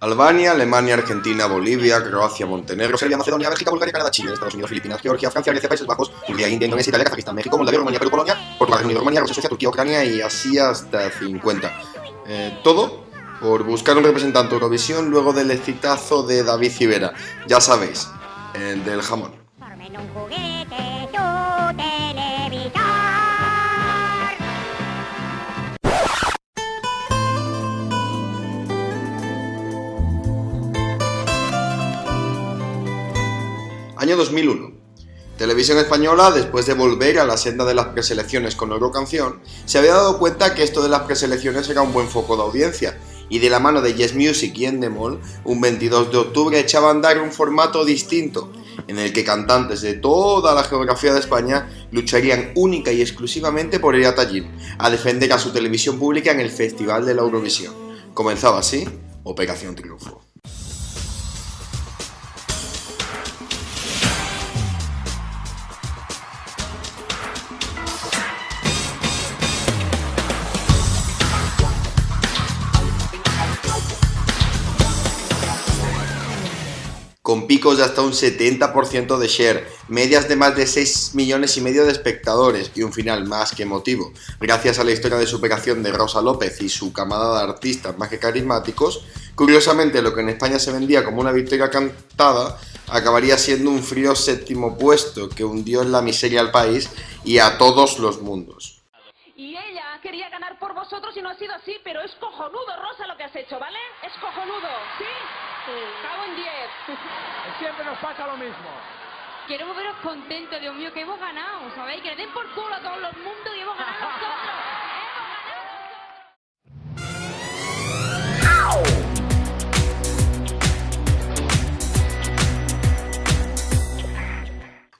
Albania, Alemania, Argentina, Bolivia, Croacia, Montenegro, Serbia, Macedonia, Bélgica, Bulgaria, Canadá, Chile, Estados Unidos, Filipinas, Georgia, Francia, Grecia, Países Bajos, Hungría, India, Indonesia, Italia, Kazajistán, México, Moldavia, Rumanía, Perú, Polonia, Portugal, Reino Unido, Rumanía, Rusia, Suecia, Turquía, Ucrania y así hasta 50. Eh, todo por buscar un representante Eurovisión luego del excitazo de David Civera. Ya sabéis, el del jamón. Año 2001. Televisión Española, después de volver a la senda de las preselecciones con Eurocanción, se había dado cuenta que esto de las preselecciones era un buen foco de audiencia, y de la mano de Yes Music y Endemol, un 22 de octubre echaba a andar un formato distinto, en el que cantantes de toda la geografía de España lucharían única y exclusivamente por ir a Tallinn, a defender a su televisión pública en el Festival de la Eurovisión. Comenzaba así Operación Triunfo. Con picos de hasta un 70% de share, medias de más de 6 millones y medio de espectadores y un final más que emotivo. Gracias a la historia de superación de Rosa López y su camada de artistas más que carismáticos, curiosamente lo que en España se vendía como una victoria cantada acabaría siendo un frío séptimo puesto que hundió en la miseria al país y a todos los mundos. Y ella quería ganar por vosotros y no ha sido así, pero es cojonudo, Rosa, lo que has hecho, ¿vale? Es cojonudo, ¿sí? Cago en 10. Siempre nos pasa lo mismo. Quiero veros contentos, Dios mío, que hemos ganado, ¿sabéis? Que le den por culo a todos los mundos y hemos ganado nosotros.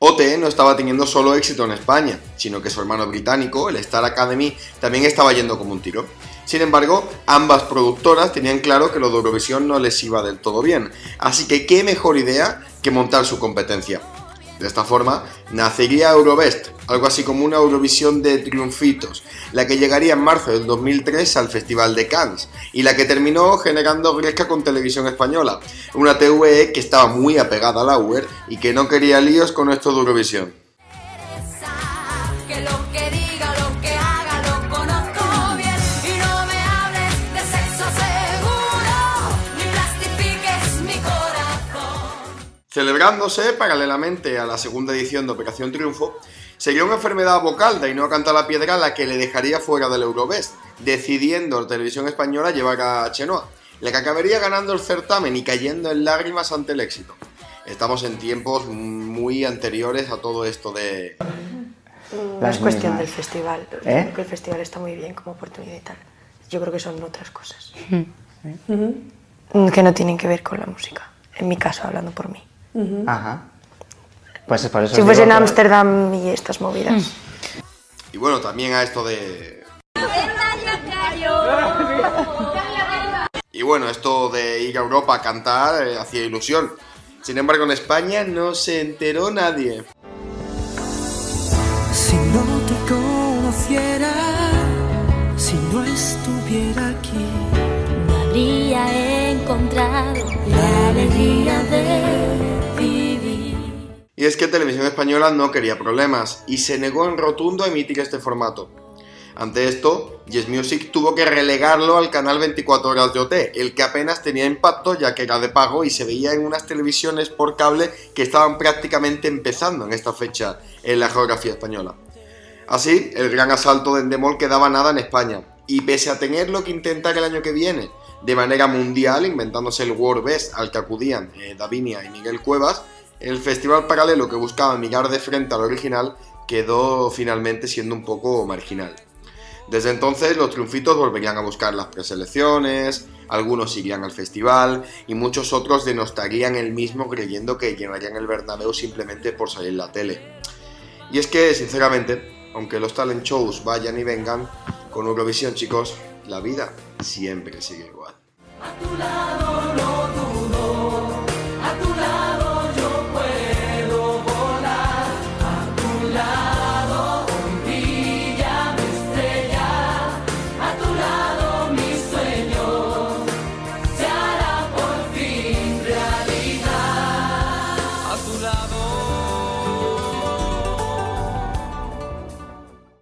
OT no estaba teniendo solo éxito en España, sino que su hermano británico, el Star Academy, también estaba yendo como un tiro. Sin embargo, ambas productoras tenían claro que lo de Eurovisión no les iba del todo bien, así que qué mejor idea que montar su competencia. De esta forma, nacería Eurobest, algo así como una Eurovisión de triunfitos, la que llegaría en marzo del 2003 al Festival de Cannes, y la que terminó generando gresca con Televisión Española, una TVE que estaba muy apegada a la UER y que no quería líos con esto de Eurovisión. Celebrándose paralelamente a la segunda edición de Operación Triunfo, sería una enfermedad vocal de Ainhoa Canta la Piedra la que le dejaría fuera del Eurobest, decidiendo la televisión española llevar a Chenoa, la que acabaría ganando el certamen y cayendo en lágrimas ante el éxito. Estamos en tiempos muy anteriores a todo esto de... No Las es cuestión mismas. del festival. Yo ¿Eh? creo que el festival está muy bien como oportunidad y tal. Yo creo que son otras cosas. Hmm. Mm, Que no tienen que ver con la música. En mi caso, hablando por mí. Ajá. Pues es por eso Si fuese en Ámsterdam y estas movidas. Y bueno, también a esto de... Y bueno, esto de ir a Europa a cantar eh, hacía ilusión. Sin embargo, en España no se enteró nadie. Si no te conociera, si no estuviera aquí, Y es que Televisión Española no quería problemas y se negó en rotundo a emitir este formato. Ante esto, Yes Music tuvo que relegarlo al canal 24 horas de OT, el que apenas tenía impacto ya que era de pago y se veía en unas televisiones por cable que estaban prácticamente empezando en esta fecha en la geografía española. Así, el gran asalto de Endemol quedaba nada en España, y pese a tenerlo que intentar el año que viene de manera mundial, inventándose el World Best al que acudían eh, Davinia y Miguel Cuevas, el festival paralelo que buscaba mirar de frente al original quedó finalmente siendo un poco marginal. Desde entonces los triunfitos volverían a buscar las preselecciones, algunos irían al festival y muchos otros denostarían el mismo creyendo que llenarían el Bernabéu simplemente por salir en la tele. Y es que, sinceramente, aunque los talent shows vayan y vengan, con Eurovisión chicos, la vida siempre sigue igual. A tu lado